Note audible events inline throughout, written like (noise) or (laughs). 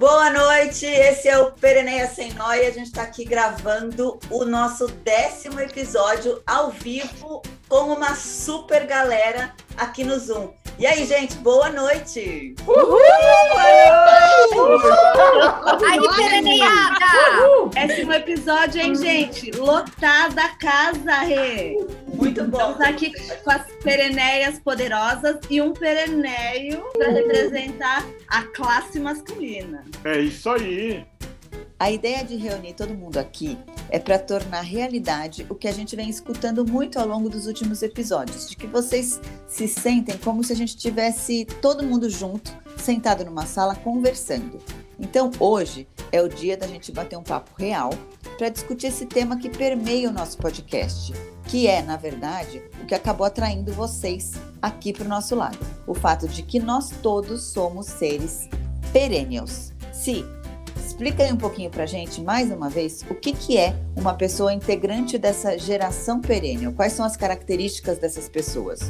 Boa noite, esse é o Pereneia Sem Nóia. A gente está aqui gravando o nosso décimo episódio ao vivo com uma super galera aqui no Zoom. E aí, gente, boa noite! Uhul! Boa noite! Aí, Pereneiada! Décimo episódio, hein, gente? Lotada a casa, Rê! Muito bom. Estamos aqui com as pereneias poderosas e um pereneio para representar a classe masculina. É isso aí! A ideia de reunir todo mundo aqui é para tornar realidade o que a gente vem escutando muito ao longo dos últimos episódios, de que vocês se sentem como se a gente tivesse todo mundo junto, sentado numa sala conversando. Então, hoje é o dia da gente bater um papo real para discutir esse tema que permeia o nosso podcast, que é, na verdade, o que acabou atraindo vocês aqui para o nosso lado. O fato de que nós todos somos seres perennials. Se Explica aí um pouquinho para gente, mais uma vez, o que, que é uma pessoa integrante dessa geração perênio? Quais são as características dessas pessoas?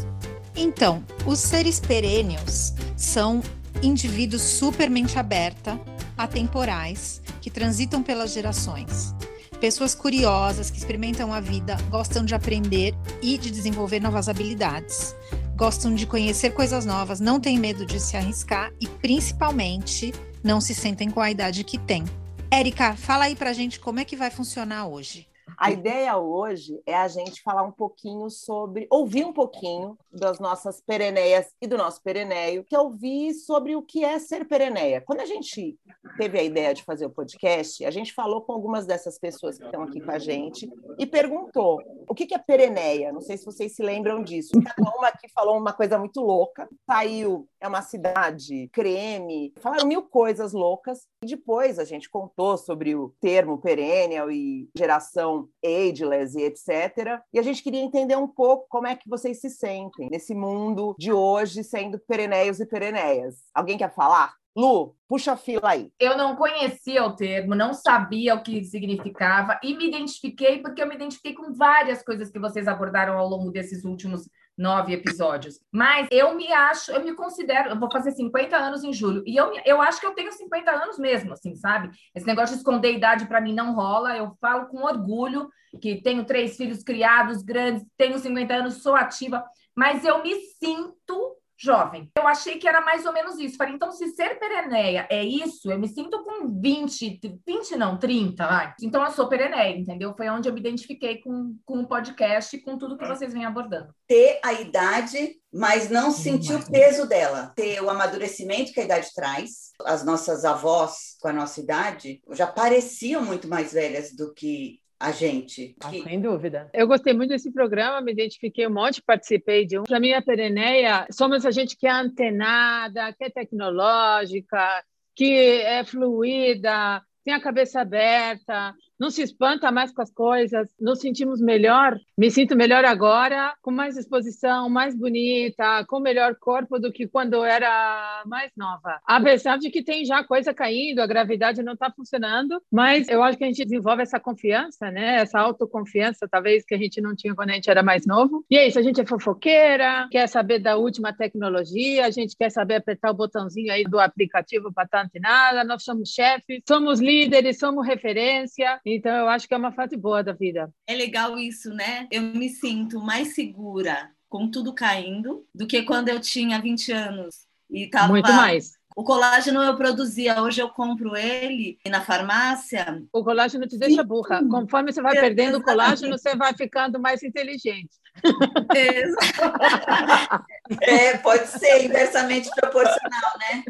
Então, os seres perênios são indivíduos super mente aberta, atemporais, que transitam pelas gerações. Pessoas curiosas que experimentam a vida, gostam de aprender e de desenvolver novas habilidades. Gostam de conhecer coisas novas, não têm medo de se arriscar e, principalmente, não se sentem com a idade que têm. Érica, fala aí pra gente como é que vai funcionar hoje. A ideia hoje é a gente falar um pouquinho sobre, ouvir um pouquinho das nossas pereneias e do nosso pereneio, que é ouvir sobre o que é ser pereneia. Quando a gente teve a ideia de fazer o podcast, a gente falou com algumas dessas pessoas que estão aqui com a gente e perguntou o que é pereneia. Não sei se vocês se lembram disso. Cada uma aqui falou uma coisa muito louca. Saiu, é uma cidade, creme, falaram mil coisas loucas. E depois a gente contou sobre o termo perennial e geração ageless e etc. E a gente queria entender um pouco como é que vocês se sentem nesse mundo de hoje sendo pereneios e pereneias. Alguém quer falar? Lu, puxa a fila aí. Eu não conhecia o termo, não sabia o que significava e me identifiquei porque eu me identifiquei com várias coisas que vocês abordaram ao longo desses últimos nove episódios. Mas eu me acho, eu me considero, eu vou fazer 50 anos em julho, e eu, eu acho que eu tenho 50 anos mesmo, assim, sabe? Esse negócio de esconder idade para mim não rola, eu falo com orgulho que tenho três filhos criados, grandes, tenho 50 anos, sou ativa, mas eu me sinto jovem. Eu achei que era mais ou menos isso. Falei, então, se ser pereneia é isso, eu me sinto com 20, 20 não, 30, vai. Então, eu sou pereneia, entendeu? Foi onde eu me identifiquei com, com o podcast e com tudo que vocês vêm abordando. Ter a idade, mas não sentir o peso dela. Ter o amadurecimento que a idade traz. As nossas avós, com a nossa idade, já pareciam muito mais velhas do que a gente. Ah, sem dúvida. Eu gostei muito desse programa, me identifiquei um monte, participei de um. Para mim, a Pereneia, somos a gente que é antenada, que é tecnológica, que é fluida, tem a cabeça aberta, não se espanta mais com as coisas, nos sentimos melhor. Me sinto melhor agora, com mais disposição, mais bonita, com melhor corpo do que quando eu era mais nova. Apesar de que tem já coisa caindo, a gravidade não está funcionando, mas eu acho que a gente desenvolve essa confiança, né? Essa autoconfiança, talvez, que a gente não tinha quando a gente era mais novo. E é isso, a gente é fofoqueira, quer saber da última tecnologia, a gente quer saber apertar o botãozinho aí do aplicativo para estar antenada, nós somos chefes, somos líderes, somos referência. Então, eu acho que é uma fase boa da vida. É legal isso, né? Eu me sinto mais segura com tudo caindo do que quando eu tinha 20 anos. E tava... Muito mais. O colágeno eu produzia, hoje eu compro ele na farmácia. O colágeno te deixa burra. Conforme você vai perdendo o colágeno, você vai ficando mais inteligente. (laughs) é, pode ser inversamente proporcional, né?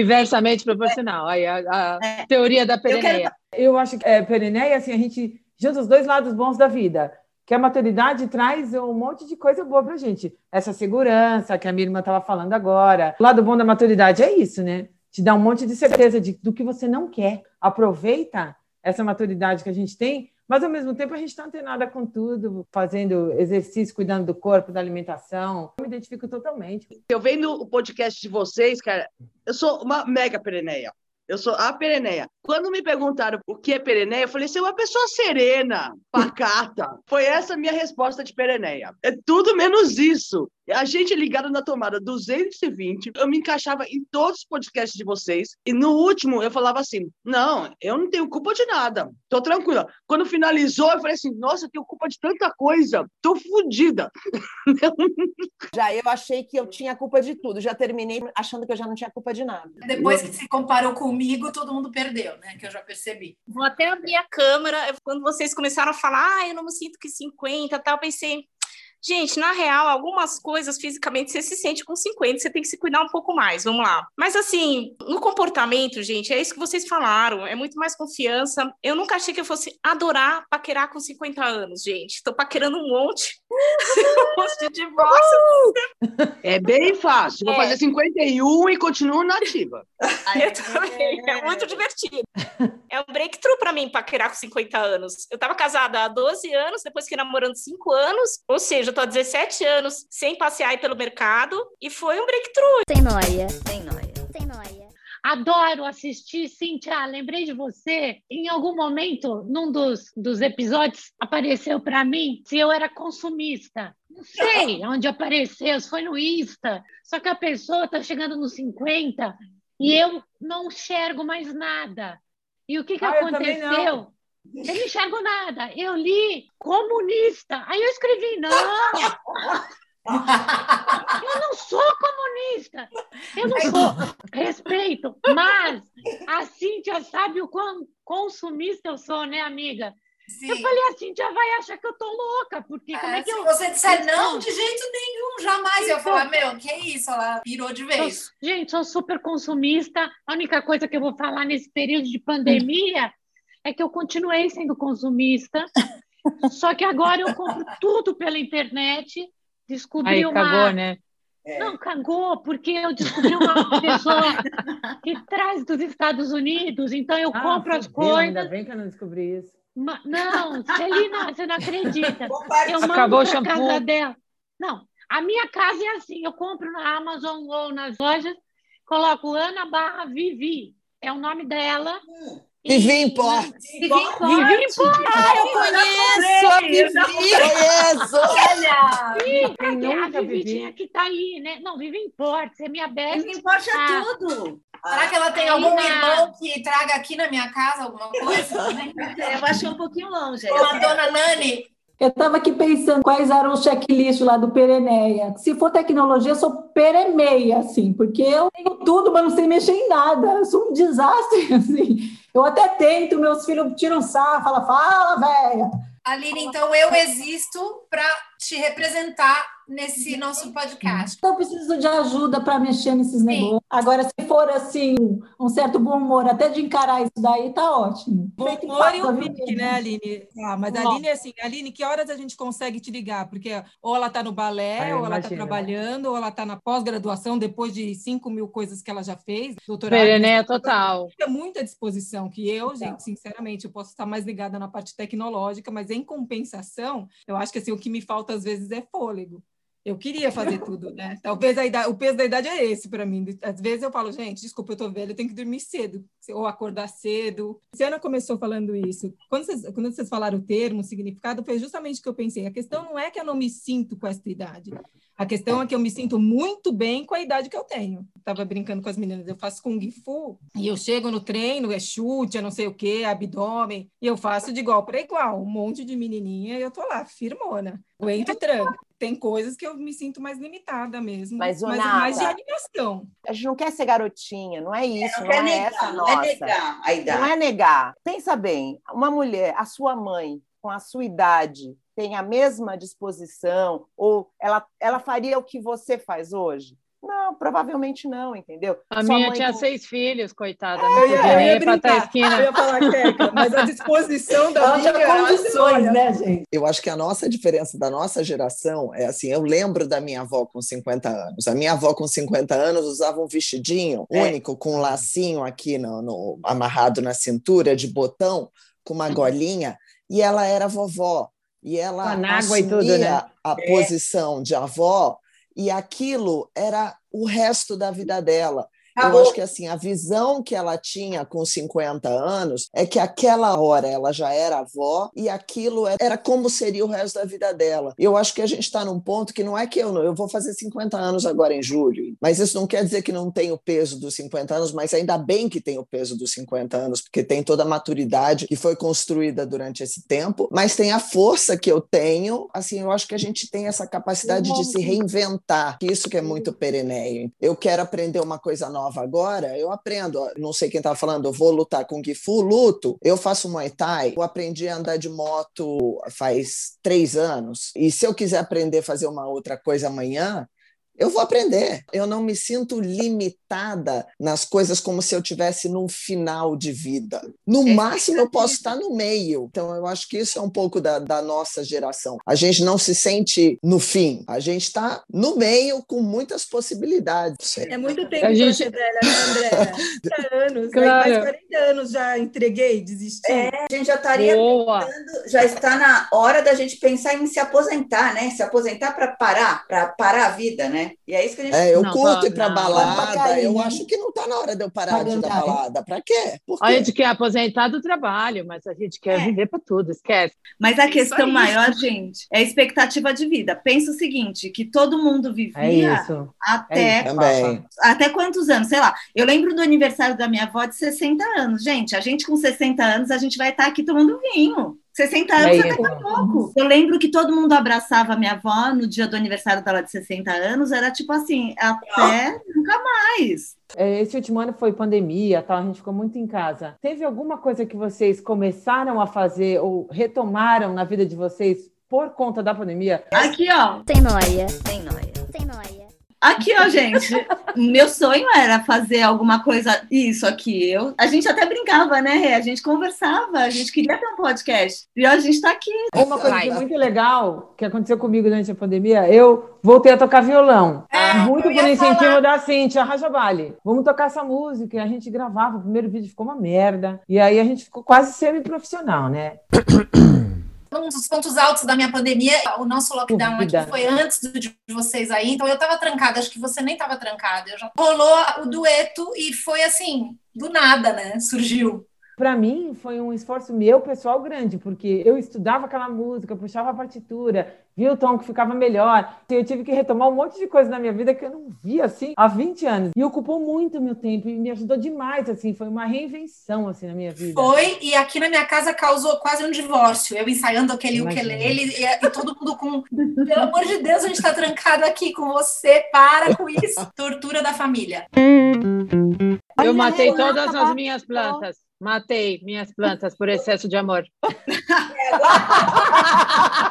Inversamente proporcional. Aí a, a é. teoria da pereneia. Eu, eu acho que é, pereneia, assim, a gente junta os dois lados bons da vida que a maturidade traz um monte de coisa boa para gente. Essa segurança que a minha irmã estava falando agora. O lado bom da maturidade é isso, né? Te dá um monte de certeza de, do que você não quer. Aproveita essa maturidade que a gente tem, mas ao mesmo tempo a gente está antenada com tudo, fazendo exercício, cuidando do corpo, da alimentação. Eu me identifico totalmente. Eu vendo o podcast de vocês, cara, eu sou uma mega pereneia. Eu sou a pereneia. Quando me perguntaram o que é pereneia, eu falei, você é uma pessoa serena, pacata. Foi essa a minha resposta de pereneia. É tudo menos isso. A gente ligada na tomada 220, eu me encaixava em todos os podcasts de vocês. E no último eu falava assim: não, eu não tenho culpa de nada, tô tranquila. Quando finalizou, eu falei assim: nossa, eu tenho culpa de tanta coisa, tô fodida. (laughs) Já eu achei que eu tinha culpa de tudo, já terminei achando que eu já não tinha culpa de nada. Depois que se comparou comigo, todo mundo perdeu, né? Que eu já percebi. Vou até abrir a câmera. Quando vocês começaram a falar, ah, eu não me sinto que 50 tal, pensei, Gente, na real, algumas coisas fisicamente você se sente com 50, você tem que se cuidar um pouco mais, vamos lá. Mas assim, no comportamento, gente, é isso que vocês falaram, é muito mais confiança. Eu nunca achei que eu fosse adorar paquerar com 50 anos, gente. Tô paquerando um monte. (laughs) um monte de divórcio. É bem fácil. Vou É. fazer 51 e continuo nativa. (laughs) Eu também, é muito divertido. É um breakthrough para mim paquerar com 50 anos. Eu tava casada há 12 anos, depois fiquei namorando 5 anos, ou seja, tô há 17 anos sem passear aí pelo mercado, e foi um breakthrough. Tem noia. Tem nóia. Tem noia. Adoro assistir, Cintia. Lembrei de você. Em algum momento, num dos, dos episódios, apareceu para mim se eu era consumista. Não sei (laughs) onde apareceu, se foi no Insta. Só que a pessoa está chegando nos 50 e eu não enxergo mais nada. E o que, que Ah, aconteceu? Eu não enxergo nada. Eu li comunista. Aí eu escrevi, não, eu não sou comunista. Eu não sou. Respeito. Mas a Cíntia sabe o quão consumista eu sou, né, amiga? Sim. Eu falei, a Cíntia vai achar que eu tô louca, porque como é que se eu. você disser não, de jeito nenhum, jamais eu ia falar, meu, que isso? Ela pirou de vez. Gente, sou super consumista. A única coisa que eu vou falar nesse período de pandemia é que eu continuei sendo consumista. (laughs) Só que agora eu compro tudo pela internet. Descobri Aí uma. cagou, né? Não, cagou, porque eu descobri uma pessoa que traz dos Estados Unidos, então eu Ah, compro as coisas. Ainda bem que eu não descobri isso. Ma- Não, Celina, você não acredita. Eu mando Acabou shampoo. casa dela. Não, a minha casa é assim, eu compro na Amazon ou nas lojas, coloco Ana barra Vivi, é o nome dela. Vivi Import. Vivi Import. Ah, eu conheço a Vivi! Conheço! Olha! Ih, Quem a Vivi? que tá aí, né? Não, Vivi Import, é minha best. Não importa Ah. tudo. Será que ela tem algum na- irmão que traga aqui na minha casa alguma coisa? (laughs) Eu acho que é um pouquinho longe. Ou a dona Nani? Eu estava aqui pensando quais eram os checklists lá do Pereneia. Se for tecnologia, eu sou peremeia, assim, porque eu tenho tudo, mas não sei mexer em nada. Eu sou um desastre, (laughs) assim. Eu até tento, meus filhos tiram sarro, falam, fala, velha. Aline, então eu existo para te representar nesse nosso podcast. Então, eu preciso de ajuda para mexer nesses negócios. Agora, se for, assim, um certo bom humor, até de encarar isso daí, tá ótimo. Bom humor e o pique, né, Aline? Ah, mas a Bom. Aline assim, Aline, que horas a gente consegue te ligar? Porque ou ela está no balé, Ah, ou ela está imagino. trabalhando, ou ela está na pós-graduação, depois de 5 mil coisas que ela já fez, doutorado. Pereneia total. É muita disposição que eu, gente, sinceramente, eu posso estar mais ligada na parte tecnológica, mas em compensação, eu acho que assim, o que me falta às vezes é fôlego. Eu queria fazer tudo, né? Talvez idade, o peso da idade é esse para mim. Às vezes eu falo, gente, desculpa, eu tô velha, eu tenho que dormir cedo, ou acordar cedo. Ana começou falando isso. Quando vocês, quando vocês falaram o termo, o significado, foi justamente o que eu pensei. A questão não é que eu não me sinto com essa idade. A questão é que eu me sinto muito bem com a idade que eu tenho. Estava brincando com as meninas, eu faço Kung Fu e eu chego no treino, é chute, é não sei o quê, abdômen, e eu faço de igual para igual, um monte de menininha e eu tô lá, firmona, aguento tranco. Tem coisas que eu me sinto mais limitada mesmo, Mas, mas é mais de animação. A gente não quer ser garotinha, não é isso, Não não, quer é negar, essa a não é nossa. negar a idade. Não é negar. Pensa bem, uma mulher, a sua mãe, com a sua idade, tem a mesma disposição, ou ela, ela faria o que você faz hoje? Não, provavelmente não, entendeu? A Sua minha mãe tinha com- seis filhos, coitada. Eu não ia, podia eu nem ia brincar, esquina. eu ia falar queca, mas a disposição da Ela minha... condições, né, gente? Eu acho que a nossa diferença da nossa geração é assim, eu lembro da minha avó com 50 anos. A minha avó com 50 anos usava um vestidinho É. único com um lacinho aqui no, no- amarrado na cintura de botão com uma golinha e ela era vovó e ela Com anágua e assumia tudo, né? a posição de avó e aquilo era o resto da vida dela. Eu acho que assim, a visão que ela tinha com 50 anos é que aquela hora ela já era avó e aquilo é, era como seria o resto da vida dela. Eu acho que a gente está num ponto que não é que eu não, eu vou fazer 50 anos agora em julho, mas isso não quer dizer que não tem o peso dos 50 anos, mas ainda bem que tem o peso dos 50 anos, porque tem toda a maturidade que foi construída durante esse tempo, mas tem a força que eu tenho, assim, eu acho que a gente tem essa capacidade de se reinventar, isso que é muito pereneio. Eu quero aprender uma coisa nova agora, eu aprendo, não sei quem estava falando, eu vou lutar com Gifu, luto, eu faço Muay Thai, eu aprendi a andar de moto faz três anos, e se eu quiser aprender a fazer uma outra coisa amanhã, eu vou aprender. Eu não me sinto limitada nas coisas como se eu tivesse num final de vida. No máximo, eu posso estar no meio. Então, eu acho que isso é um pouco da, da nossa geração. A gente não se sente no fim. A gente está no meio com muitas possibilidades. É muito tempo A gente- pra ser velha, né, André? 30 (laughs) anos. Claro. Aí, mais 40 anos já entreguei, desisti. É, a gente já estaria Boa. pensando, já está na hora da gente pensar em se aposentar, né? Se aposentar para parar, para parar a vida, né? E é isso que a gente É, eu Não, curto ir não, para não. balada. Eu Né? acho que não está na hora de eu parar de ir Calendário. balada. Para quê? Por A quê? gente quer aposentar do trabalho, mas a gente quer É. viver para tudo, esquece. Mas a Isso questão maior, gente, é a expectativa de vida. Pensa o seguinte, que todo mundo É vivia isso. até É isso. Também. até quantos anos? Sei lá. Eu lembro do aniversário da minha avó de 60 anos. Gente, a gente com 60 anos, a gente vai estar aqui tomando vinho. 60 anos É é isso. daqui a pouco. Eu lembro que todo mundo abraçava a minha avó no dia do aniversário dela de 60 anos. Era tipo assim, até nunca mais. É, Esse último ano foi pandemia, tal, a gente ficou muito em casa. Teve alguma coisa que vocês começaram a fazer ou retomaram na vida de vocês por conta da pandemia? Aqui, ó. Tem noia. Tem noia. Aqui, ó, gente. Meu sonho era fazer alguma coisa, isso aqui. Eu, a gente até brincava, né, Rê? A gente conversava, a gente queria ter um podcast. E ó, a gente tá aqui. Uma coisa é muito legal que aconteceu comigo durante a pandemia, eu voltei a tocar violão. É, muito eu ia por incentivo falar. da Cintia Rajabali. Vamos tocar essa música. E a gente gravava, o primeiro vídeo ficou uma merda. E aí a gente ficou quase semi-profissional, né? (coughs) Um dos pontos altos da minha pandemia, o nosso lockdown aqui foi antes do de vocês aí, então eu tava trancada, acho que você nem tava trancada. Eu já rolou o dueto e foi assim, do nada, né? Surgiu. Para mim, foi um esforço meu pessoal grande, porque eu estudava aquela música, puxava a partitura, via o tom que ficava melhor. Eu tive que retomar um monte de coisa na minha vida que eu não via assim há 20 anos. E ocupou muito meu tempo e me ajudou demais, assim, foi uma reinvenção assim na minha vida. Foi, e aqui na minha casa causou quase um divórcio. Eu ensaiando aquele Imagina. ukulele e, e todo mundo com. Pelo amor de Deus, a gente tá trancado aqui com você, para com isso. Tortura da família. Eu matei todas as minhas plantas. Matei minhas plantas por excesso de amor.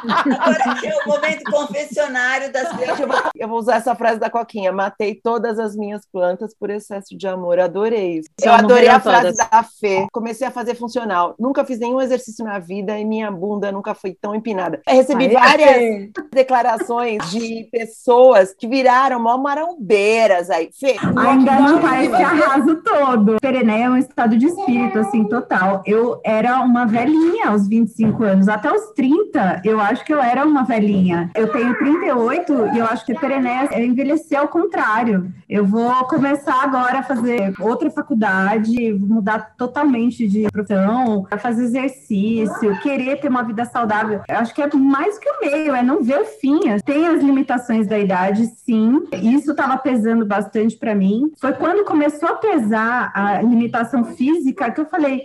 Agora é o momento confessionário das (laughs) Gente, eu vou, usar essa frase da Coquinha. Matei todas as minhas plantas por excesso de amor. Adorei isso. Eu adorei a frase todas. da Fê. Comecei a fazer funcional. Nunca fiz nenhum exercício na vida e minha bunda nunca foi tão empinada. Eu recebi Aí, várias Fê. declarações de pessoas que viraram mó marombeiras aí. Fê, Ainda não tá esse arraso todo. Perené é um estado de espírito, assim, total. Eu era uma velhinha aos 25 anos. Até os 30, eu acho que eu era uma velhinha. Eu tenho 38 e eu acho que Perené é envelhecer ao contrário. Eu vou começar agora a fazer outra faculdade, mudar totalmente de profissão, fazer exercício, querer ter uma vida saudável. Eu acho que é mais que o meio, é não ver o fim. Tem as limitações da idade, sim. Isso estava pesando bastante para mim. Foi quando começou a pesar a limitação física que eu falei.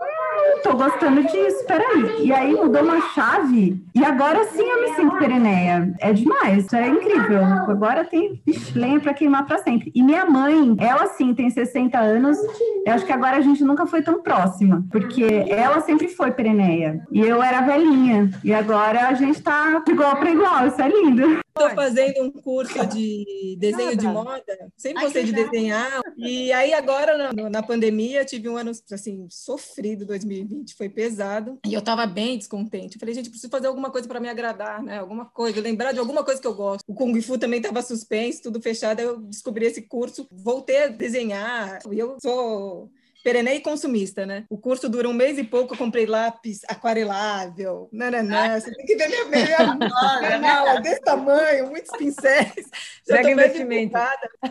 "Hum, Tô gostando disso, peraí. E aí mudou uma chave, e agora sim eu me sinto pereneia. É demais, é incrível. Agora tem lenha para queimar para sempre. E minha mãe, ela sim tem 60 anos, eu acho que agora a gente nunca foi tão próxima, porque ela sempre foi pereneia. E eu era velhinha, e agora a gente tá igual para igual, isso é lindo. Estou fazendo um curso de (laughs) desenho de moda, sempre gostei de desenhar. E aí, agora, na, na pandemia, tive um ano assim, sofrido 2020, foi pesado. E eu estava bem descontente. Eu falei, gente, preciso fazer alguma coisa para me agradar, né? Alguma coisa, lembrar de alguma coisa que eu gosto. O Kung Fu também estava suspenso, tudo fechado. Eu descobri esse curso, voltei a desenhar. E eu sou perené e consumista, né? O curso dura um mês e pouco, eu comprei lápis aquarelável, nananã, você tem que ver minha, minha, minha mala desse tamanho, muitos pincéis. Já Mega investimento.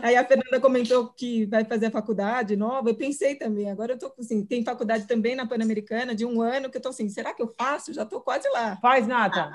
Aí a Fernanda comentou que vai fazer a faculdade nova, eu pensei também, agora eu tô assim, tem faculdade também na Pan-Americana de um ano, que eu tô assim, será que eu faço? Já tô quase lá. Faz, Nata.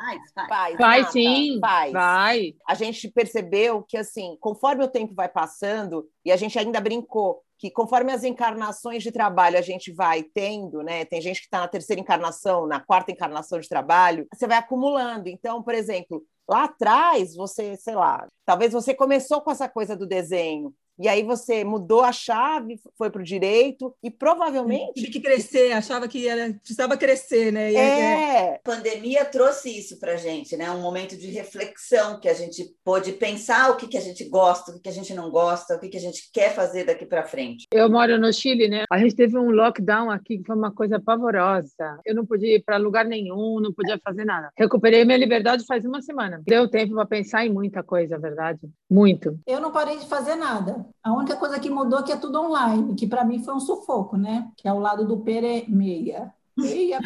Faz, Vai Nata, sim, faz. vai. A gente percebeu que, assim, conforme o tempo vai passando, e a gente ainda brincou, que conforme as encarnações de trabalho a gente vai tendo, né? Tem gente que está na terceira encarnação, na quarta encarnação de trabalho, você vai acumulando. Então, por exemplo, lá atrás, você, sei lá, talvez você começou com essa coisa do desenho. E aí você mudou a chave, foi para o direito, e provavelmente. Tive que crescer, achava que era, precisava crescer, né? E aí- É. A pandemia trouxe isso para gente, né? Um momento de reflexão que a gente pôde pensar o que, que a gente gosta, o que, que a gente não gosta, o que, que a gente quer fazer daqui para frente. Eu moro no Chile, né? A gente teve um lockdown aqui que foi uma coisa pavorosa. Eu não podia ir para lugar nenhum, não podia fazer nada. Recuperei minha liberdade faz uma semana. Deu tempo para pensar em muita coisa, a verdade. Muito. Eu não parei de fazer nada. A única coisa que mudou é que é tudo online, que para mim foi um sufoco, né? Que é o lado do pere meia. Meia.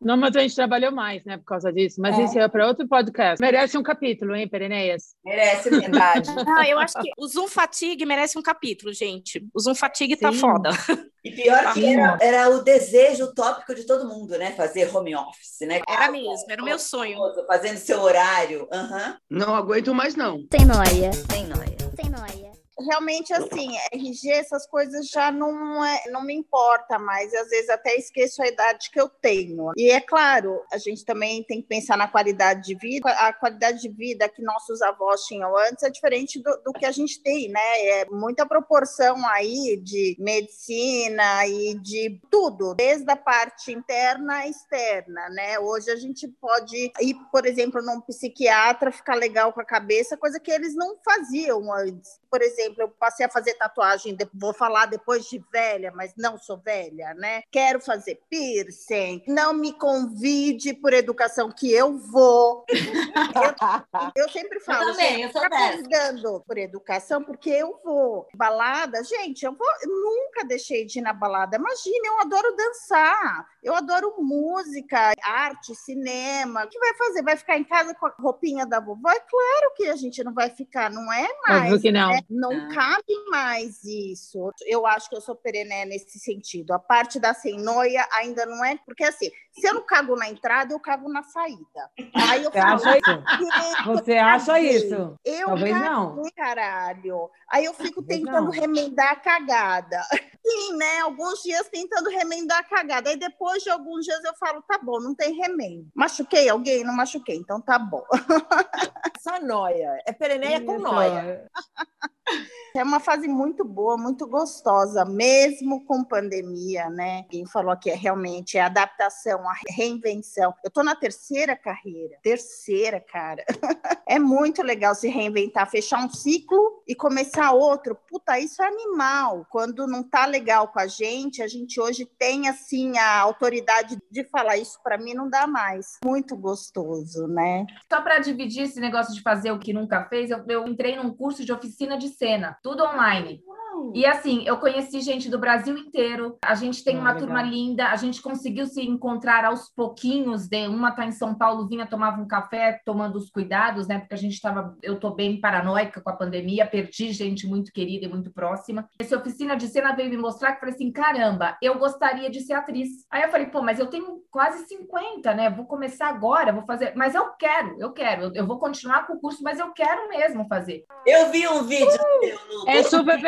Não, mas a gente trabalhou mais, né, por causa disso. Mas É. isso é para outro podcast. Merece um capítulo, hein, Pereneias? Merece, verdade. Não, (laughs) eu acho que o Zoom Fatigue merece um capítulo, gente. O Zoom Fatigue tá Sim. foda. E pior que era, era o desejo utópico de todo mundo, né? Fazer home office, né? Era mesmo, era o meu sonho. Fazendo seu horário. Aham. Não aguento mais, não. Sem noia. Sem noia. Sem noia. Realmente assim, RG, essas coisas já não, é, não me importa mais, às vezes até esqueço a idade que eu tenho. E é claro, a gente também tem que pensar na qualidade de vida. A qualidade de vida que nossos avós tinham antes é diferente do, do que a gente tem, né? É muita proporção aí de medicina e de tudo, desde a parte interna à externa, né? Hoje a gente pode ir, por exemplo, num psiquiatra, ficar legal com a cabeça, coisa que eles não faziam antes. Por exemplo, eu passei a fazer tatuagem, vou falar depois de velha, mas não sou velha, né? Quero fazer piercing. Não me convide por educação que eu vou. Eu, eu sempre falo, também, gente, eu sou tá convidando por educação porque eu vou. Balada, gente, eu vou, eu nunca deixei de ir na balada. Imagina, eu adoro dançar. Eu adoro música, arte, cinema. O que vai fazer? Vai ficar em casa com a roupinha da vovó? É claro que a gente não vai ficar, não é mais. Óbvio que não. né? Não cabe mais isso. Eu acho que eu sou perené nesse sentido. A parte da sem noia ainda não é. Porque assim, se eu não cago na entrada, eu cago na saída. Aí eu Você falo, acha isso? "Gente, Você eu acha isso? Eu Talvez caguei, não. caralho. Aí eu fico Talvez tentando não. remendar a cagada. (laughs) Sim, né? Alguns dias tentando remendar a cagada. Aí depois de alguns dias eu falo, tá bom, não tem remendo. Machuquei alguém? Não machuquei, então tá bom. (laughs) Essa noia. É pereneia com Isso, noia. É uma fase muito boa, muito gostosa, mesmo com pandemia, né? Quem falou aqui é realmente a adaptação, a reinvenção. Eu tô na terceira carreira, terceira, cara. (laughs) É muito legal se reinventar, fechar um ciclo e começar outro. Puta, isso é animal. Quando não tá legal com a gente, a gente hoje tem assim a autoridade de falar isso para mim não dá mais. Muito gostoso, né? Só para dividir esse negócio de fazer o que nunca fez, eu, eu entrei num curso de oficina de cena, tudo online. E assim, eu conheci gente do Brasil inteiro. A gente tem Ah, uma legal. turma linda. A gente conseguiu se encontrar aos pouquinhos. De uma tá em São Paulo, vinha tomava um café, tomando os cuidados, né? Porque a gente tava, eu tô bem paranoica com a pandemia, perdi gente muito querida e muito próxima. Essa oficina de cena veio me mostrar que eu falei assim, caramba, eu gostaria de ser atriz. Aí eu falei, pô, mas eu tenho quase 50, né? Vou começar agora, vou fazer, mas eu quero, eu quero. Eu, eu vou continuar com o curso, mas eu quero mesmo fazer. Eu vi um vídeo no É super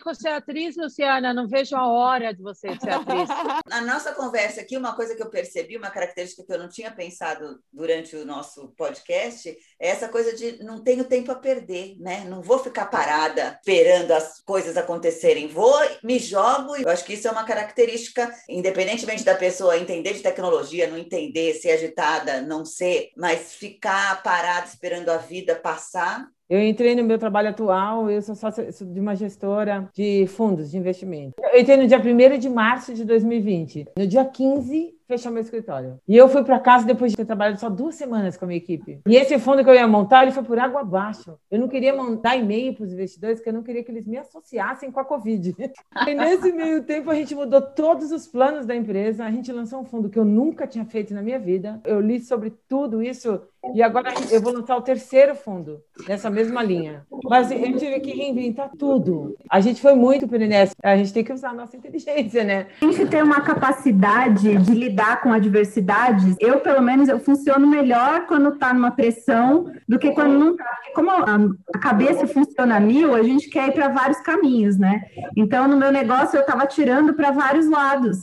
pereneico ser atriz, Luciana. Não vejo a hora de você ser atriz. (laughs) Na nossa conversa aqui, uma coisa que eu percebi, uma característica que eu não tinha pensado durante o nosso podcast, é essa coisa de não tenho tempo a perder, né? Não vou ficar parada esperando as coisas acontecerem. Vou, me jogo. Eu acho que isso é uma característica, independentemente da pessoa entender de tecnologia, não entender, ser agitada, não ser, mas ficar parada esperando a vida passar. Eu entrei no meu trabalho atual, eu sou sócia sou de uma gestora de fundos de investimento. Eu entrei no dia 1 de março de 2020. No dia 15, fechou meu escritório. E eu fui para casa depois de ter trabalhado só duas semanas com a minha equipe. E esse fundo que eu ia montar, ele foi por água abaixo. Eu não queria mandar e-mail para os investidores, porque eu não queria que eles me associassem com a Covid. (laughs) E nesse meio tempo, a gente mudou todos os planos da empresa. A gente lançou um fundo que eu nunca tinha feito na minha vida. Eu li sobre tudo isso e agora eu vou lançar o terceiro fundo nessa mesma linha. Mas eu tive que reinventar tudo. A gente foi muito PNS. A gente tem que usar a nossa inteligência, né? A gente tem uma capacidade de lidar com adversidades. Eu, pelo menos, eu funciono melhor quando está numa pressão do que quando não está. Como a cabeça funciona mil, a gente quer ir para vários caminhos, né? Então, no meu negócio, eu estava tirando para vários lados.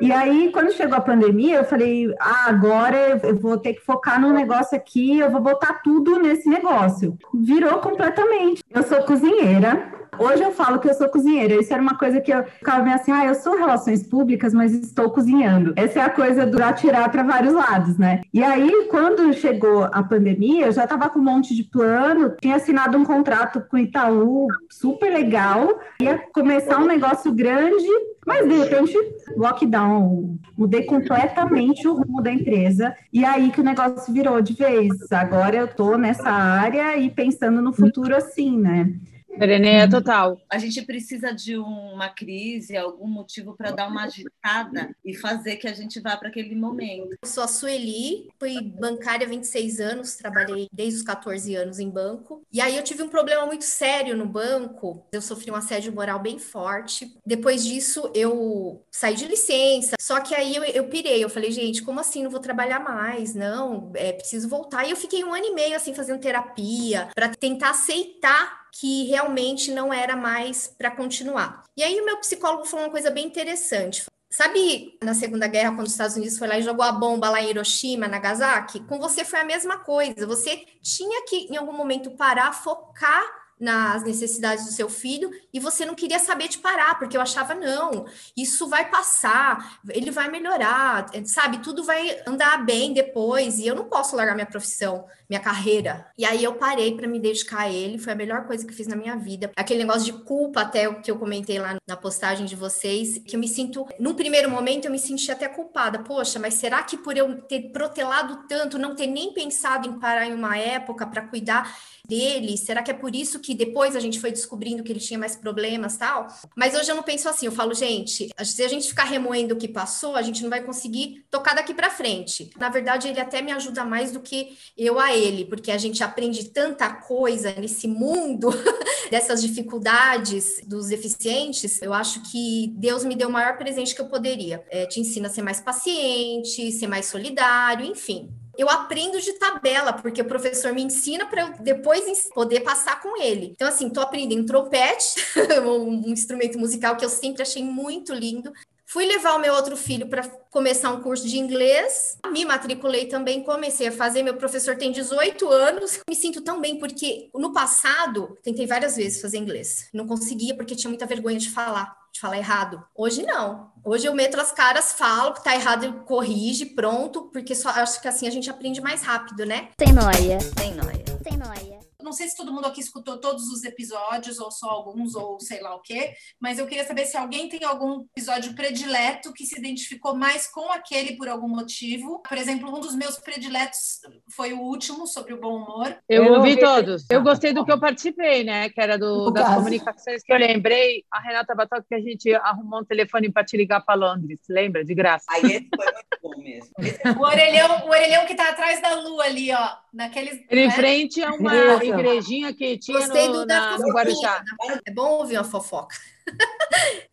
E aí, quando chegou a pandemia, eu falei: ah, agora eu vou ter que focar num negócio aqui, eu vou botar tudo nesse negócio. Virou completamente. Eu sou cozinheira, Hoje eu falo que eu sou cozinheira. Isso era uma coisa que eu ficava meio assim, ah, eu sou relações públicas, mas estou cozinhando. Essa é a coisa do atirar para vários lados, né? E aí, quando chegou a pandemia, eu já estava com um monte de plano, tinha assinado um contrato com o Itaú super legal, ia começar um negócio grande, mas de repente, lockdown, mudei completamente o rumo da empresa. E aí que o negócio virou de vez. Agora eu tô nessa área e pensando no futuro assim, né? Pereneia uhum. total. A gente precisa de uma crise, algum motivo para dar uma agitada e fazer que a gente vá para aquele momento. Eu sou a Sueli, fui bancária há 26 anos, trabalhei desde os 14 anos em banco. E aí eu tive um problema muito sério no banco. Eu sofri um assédio moral bem forte. Depois disso, eu saí de licença. Só que aí eu, eu pirei. Eu falei, gente, como assim? Não vou trabalhar mais? Não, é preciso voltar. E eu fiquei um ano e meio assim fazendo terapia para tentar aceitar que realmente não era mais para continuar. E aí o meu psicólogo falou uma coisa bem interessante. Sabe, na Segunda Guerra, quando os Estados Unidos foi lá e jogou a bomba lá em Hiroshima, Nagasaki? Com você foi a mesma coisa. Você tinha que, em algum momento, parar, focar nas necessidades do seu filho e você não queria saber de parar, porque eu achava, não, isso vai passar, ele vai melhorar, sabe? Tudo vai andar bem depois e eu não posso largar minha profissão minha carreira. E aí eu parei para me dedicar a ele, foi a melhor coisa que fiz na minha vida. Aquele negócio de culpa, até o que eu comentei lá na postagem de vocês, que eu me sinto, num primeiro momento eu me senti até culpada. Poxa, mas será que por eu ter protelado tanto, não ter nem pensado em parar em uma época para cuidar dele, será que é por isso que depois a gente foi descobrindo que ele tinha mais problemas, tal? Mas hoje eu não penso assim, eu falo, gente, se a gente ficar remoendo o que passou, a gente não vai conseguir tocar daqui para frente. Na verdade, ele até me ajuda mais do que eu a ele, porque a gente aprende tanta coisa nesse mundo (laughs) dessas dificuldades dos deficientes. Eu acho que Deus me deu o maior presente que eu poderia. É, te ensina a ser mais paciente, ser mais solidário, enfim eu aprendo de tabela, porque o professor me ensina para eu depois poder passar com ele. Então, assim, tô aprendendo trompete, (laughs) um instrumento musical que eu sempre achei muito lindo. Fui levar o meu outro filho para começar um curso de inglês. Me matriculei também, comecei a fazer. Meu professor tem 18 anos. Me sinto tão bem porque no passado tentei várias vezes fazer inglês. Não conseguia porque tinha muita vergonha de falar, de falar errado. Hoje não. Hoje eu meto as caras, falo que tá errado e corrige, pronto, porque só acho que assim a gente aprende mais rápido, né? Tem noia, tem noia, tem noia não sei se todo mundo aqui escutou todos os episódios, ou só alguns, ou sei lá o quê, mas eu queria saber se alguém tem algum episódio predileto que se identificou mais com aquele por algum motivo. Por exemplo, um dos meus prediletos foi o último, sobre o bom humor. Eu, eu ouvi todos. Eu gostei do que eu participei, né? Que era do, das comunicações que eu lembrei. A Renata Batoc, que a gente arrumou um telefone para te ligar para Londres, lembra? De graça. Aí esse foi muito bom mesmo. o, orelhão, o orelhão que tá atrás da lua ali, ó. Naqueles, Ele em né? frente a uma igrejinha que tinha Gostei no, do na, da no Guarujá. É bom ouvir uma fofoca.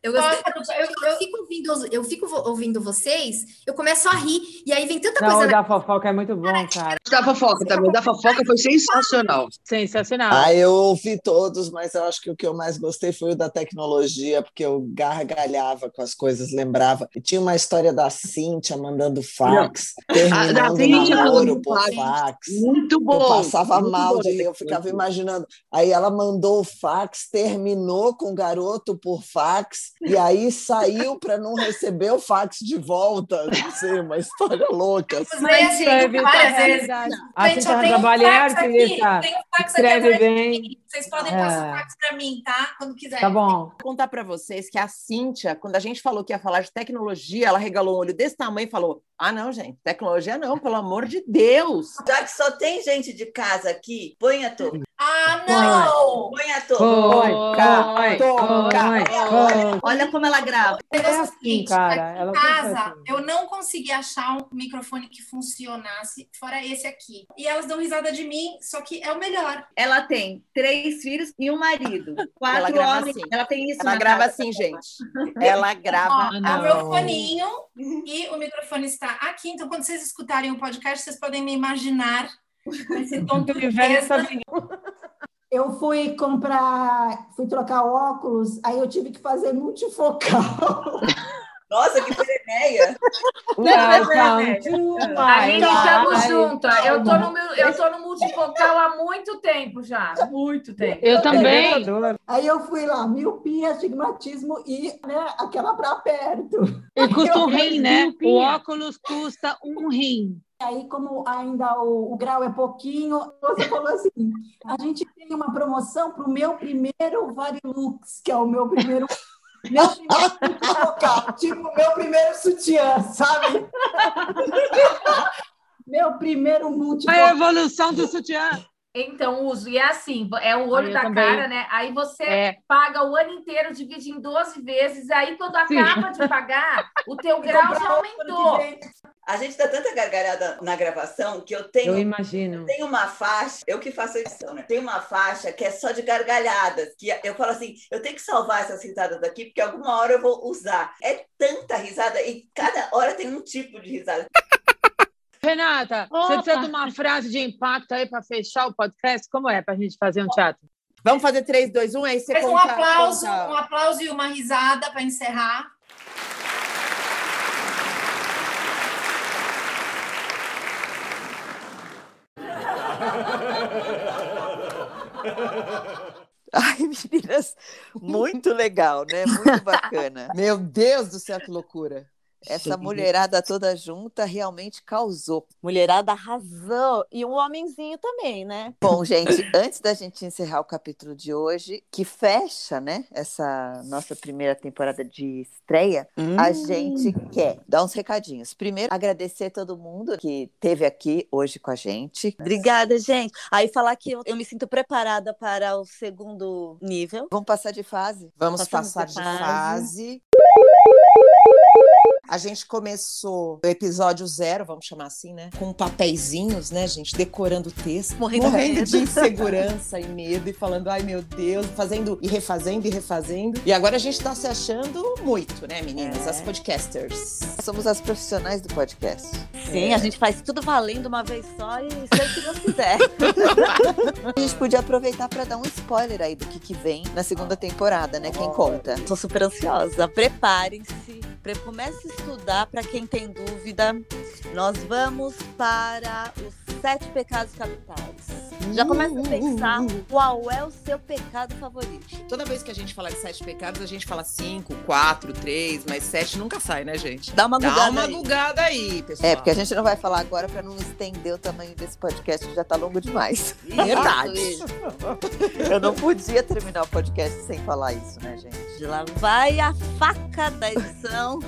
Eu, gostei, eu, eu, eu, fico ouvindo, eu fico ouvindo vocês, eu começo a rir, e aí vem tanta Não, coisa. O da fofoca é muito bom, cara. Da fofoca também, da fofoca foi sensacional. Sensacional. Ah, eu ouvi todos, mas eu acho que o que eu mais gostei foi o da tecnologia, porque eu gargalhava com as coisas, lembrava. E tinha uma história da Cíntia mandando fax, terminando o namoro por fax. Muito bom. Eu passava muito mal bom. de eu ficava imaginando. Aí ela mandou o fax, terminou com o garoto por fax e aí saiu para não receber o fax de volta. Não sei, uma história louca. assim. Mas Escreve várias bem. vezes. A Gente, eu tenho um aqui, tem um fax aqui Escreve atrás de bem. mim. Vocês podem É. passar o fax para mim, tá? Quando quiser. Tá bom. Vou contar para vocês que a Cíntia, quando a gente falou que ia falar de tecnologia, ela regalou um olho desse tamanho e falou: Ah, não, gente, tecnologia não, pelo amor de Deus. Já que só tem gente de casa aqui, põe a touca. Ah, não! Põe a foi. Olha como ela grava. É assim, cara. Aqui Ela em casa, assim. eu não consegui achar um microfone que funcionasse, fora esse aqui. E elas dão risada de mim, só que é o melhor. Ela tem três filhos e um marido. Quatro Ela grava homens. assim. Ela tem isso Ela na grava casa. assim, gente. (laughs) Ela grava. Ó, não. o meu foninho e o microfone está aqui. Então, quando vocês escutarem o podcast, vocês podem me imaginar esse tom de Universo tristeza. Eu fui comprar, fui trocar óculos, aí eu tive que fazer multifocal. (laughs) Nossa, que pereneia. My estamos life. juntos. Eu tô no meu, eu tô no multifocal há muito tempo já, muito tempo. Eu também. Aí eu fui lá, miopia, astigmatismo e né, aquela para perto. E custa um rim, né? miopia. O óculos custa um rim. Aí, como ainda o, o grau é pouquinho, você (laughs) falou assim: a gente tem uma promoção para o meu primeiro Varilux, que é o meu primeiro. Meu primeiro (laughs) tipo, meu primeiro sutiã, sabe? (laughs) meu primeiro A multifocal. evolução do sutiã. Então, uso. E é assim, é o olho Aí eu da também. cara, né? Aí você É. paga o ano inteiro, divide em 12 vezes. Aí, quando Sim. acaba de pagar, o teu (laughs) grau já aumentou. A gente dá tanta gargalhada na gravação que eu tenho. Eu imagino. Tem uma faixa, eu que faço a edição, né? Tem uma faixa que é só de gargalhadas, que eu falo assim, eu tenho que salvar essas risadas daqui, porque alguma hora eu vou usar. É tanta risada, e cada hora tem um tipo de risada. Renata, Opa. você precisa de uma frase de impacto aí para fechar o podcast? Como é para a gente fazer um teatro? Vamos fazer 3, 2, 1, aí você Faz um conta- aplauso, conta- um aplauso e uma risada para encerrar. (laughs) Ai, meninas, muito legal, né? Muito bacana. Meu Deus do céu, que loucura. Essa mulherada toda junta realmente causou. Mulherada arrasou. E um homenzinho também, né? Bom, gente, antes da gente encerrar o capítulo de hoje, que fecha, né, essa nossa primeira temporada de estreia, a gente quer dar uns recadinhos. Primeiro, agradecer todo mundo que esteve aqui hoje com a gente. Obrigada, gente. Aí falar que eu, eu me sinto preparada para o segundo nível. Vamos passar de fase? Vamos Passamos passar de de fase. fase. A gente começou o episódio zero, vamos chamar assim, né? Com papeizinhos, né, gente? Decorando o texto. Morrendo de morrendo de insegurança e medo. E falando, ai meu Deus, fazendo e refazendo e refazendo. E agora a gente tá se achando muito, né, meninas? É. As podcasters. Somos as profissionais do podcast. Sim, a gente faz tudo valendo uma vez só e o que Deus quiser. (laughs) A gente podia aproveitar para dar um spoiler aí do que, que vem na segunda temporada, né? Quem conta? Tô super ansiosa. Preparem-se. Pre- Comece estudar para quem tem dúvida. Nós vamos para os sete pecados capitais. Já começa a pensar qual é o seu pecado favorito. Toda vez que a gente fala de sete pecados, a gente fala cinco, quatro, três, mas sete nunca sai, né, gente? Dá uma Dá gugada uma aí. gugada aí, pessoal. É, porque a gente não vai falar agora para não estender o tamanho desse podcast, que já tá longo demais. Verdade. (laughs) Eu não podia terminar o podcast sem falar isso, né, gente? Lá vai a faca da edição,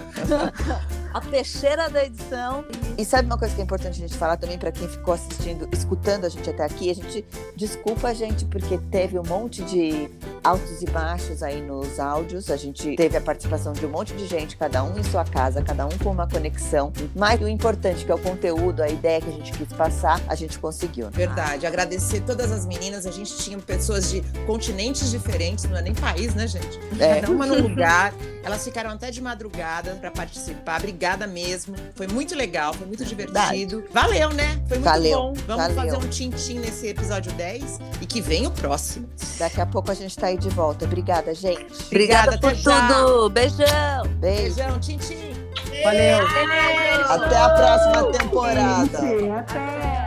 (laughs) a peixeira da edição. E sabe uma coisa que é importante a gente falar também para quem ficou assistindo, escutando a gente até aqui? A gente desculpa a gente porque teve um monte de altos e baixos aí nos áudios. A gente teve a participação de um monte de gente, cada um em sua casa, cada um com uma conexão. Mas o importante que é o conteúdo, a ideia que a gente quis passar, a gente conseguiu. né? Verdade, agradecer todas as meninas. A gente tinha pessoas de continentes diferentes, não é nem país, né, gente? É. Cada uma num lugar. Elas ficaram até de madrugada para participar. Obrigada mesmo. Foi muito legal, foi muito divertido. Valeu, né? Foi muito Valeu, bom. Vamos valeu. fazer um tintim nesse episódio 10 e que vem o próximo. Daqui a pouco a gente tá aí de volta. Obrigada, gente. Obrigada Obrigada, por até já. tudo. Beijão. Beijo. Beijão, tintim. Valeu. Até a próxima temporada. Gente, até.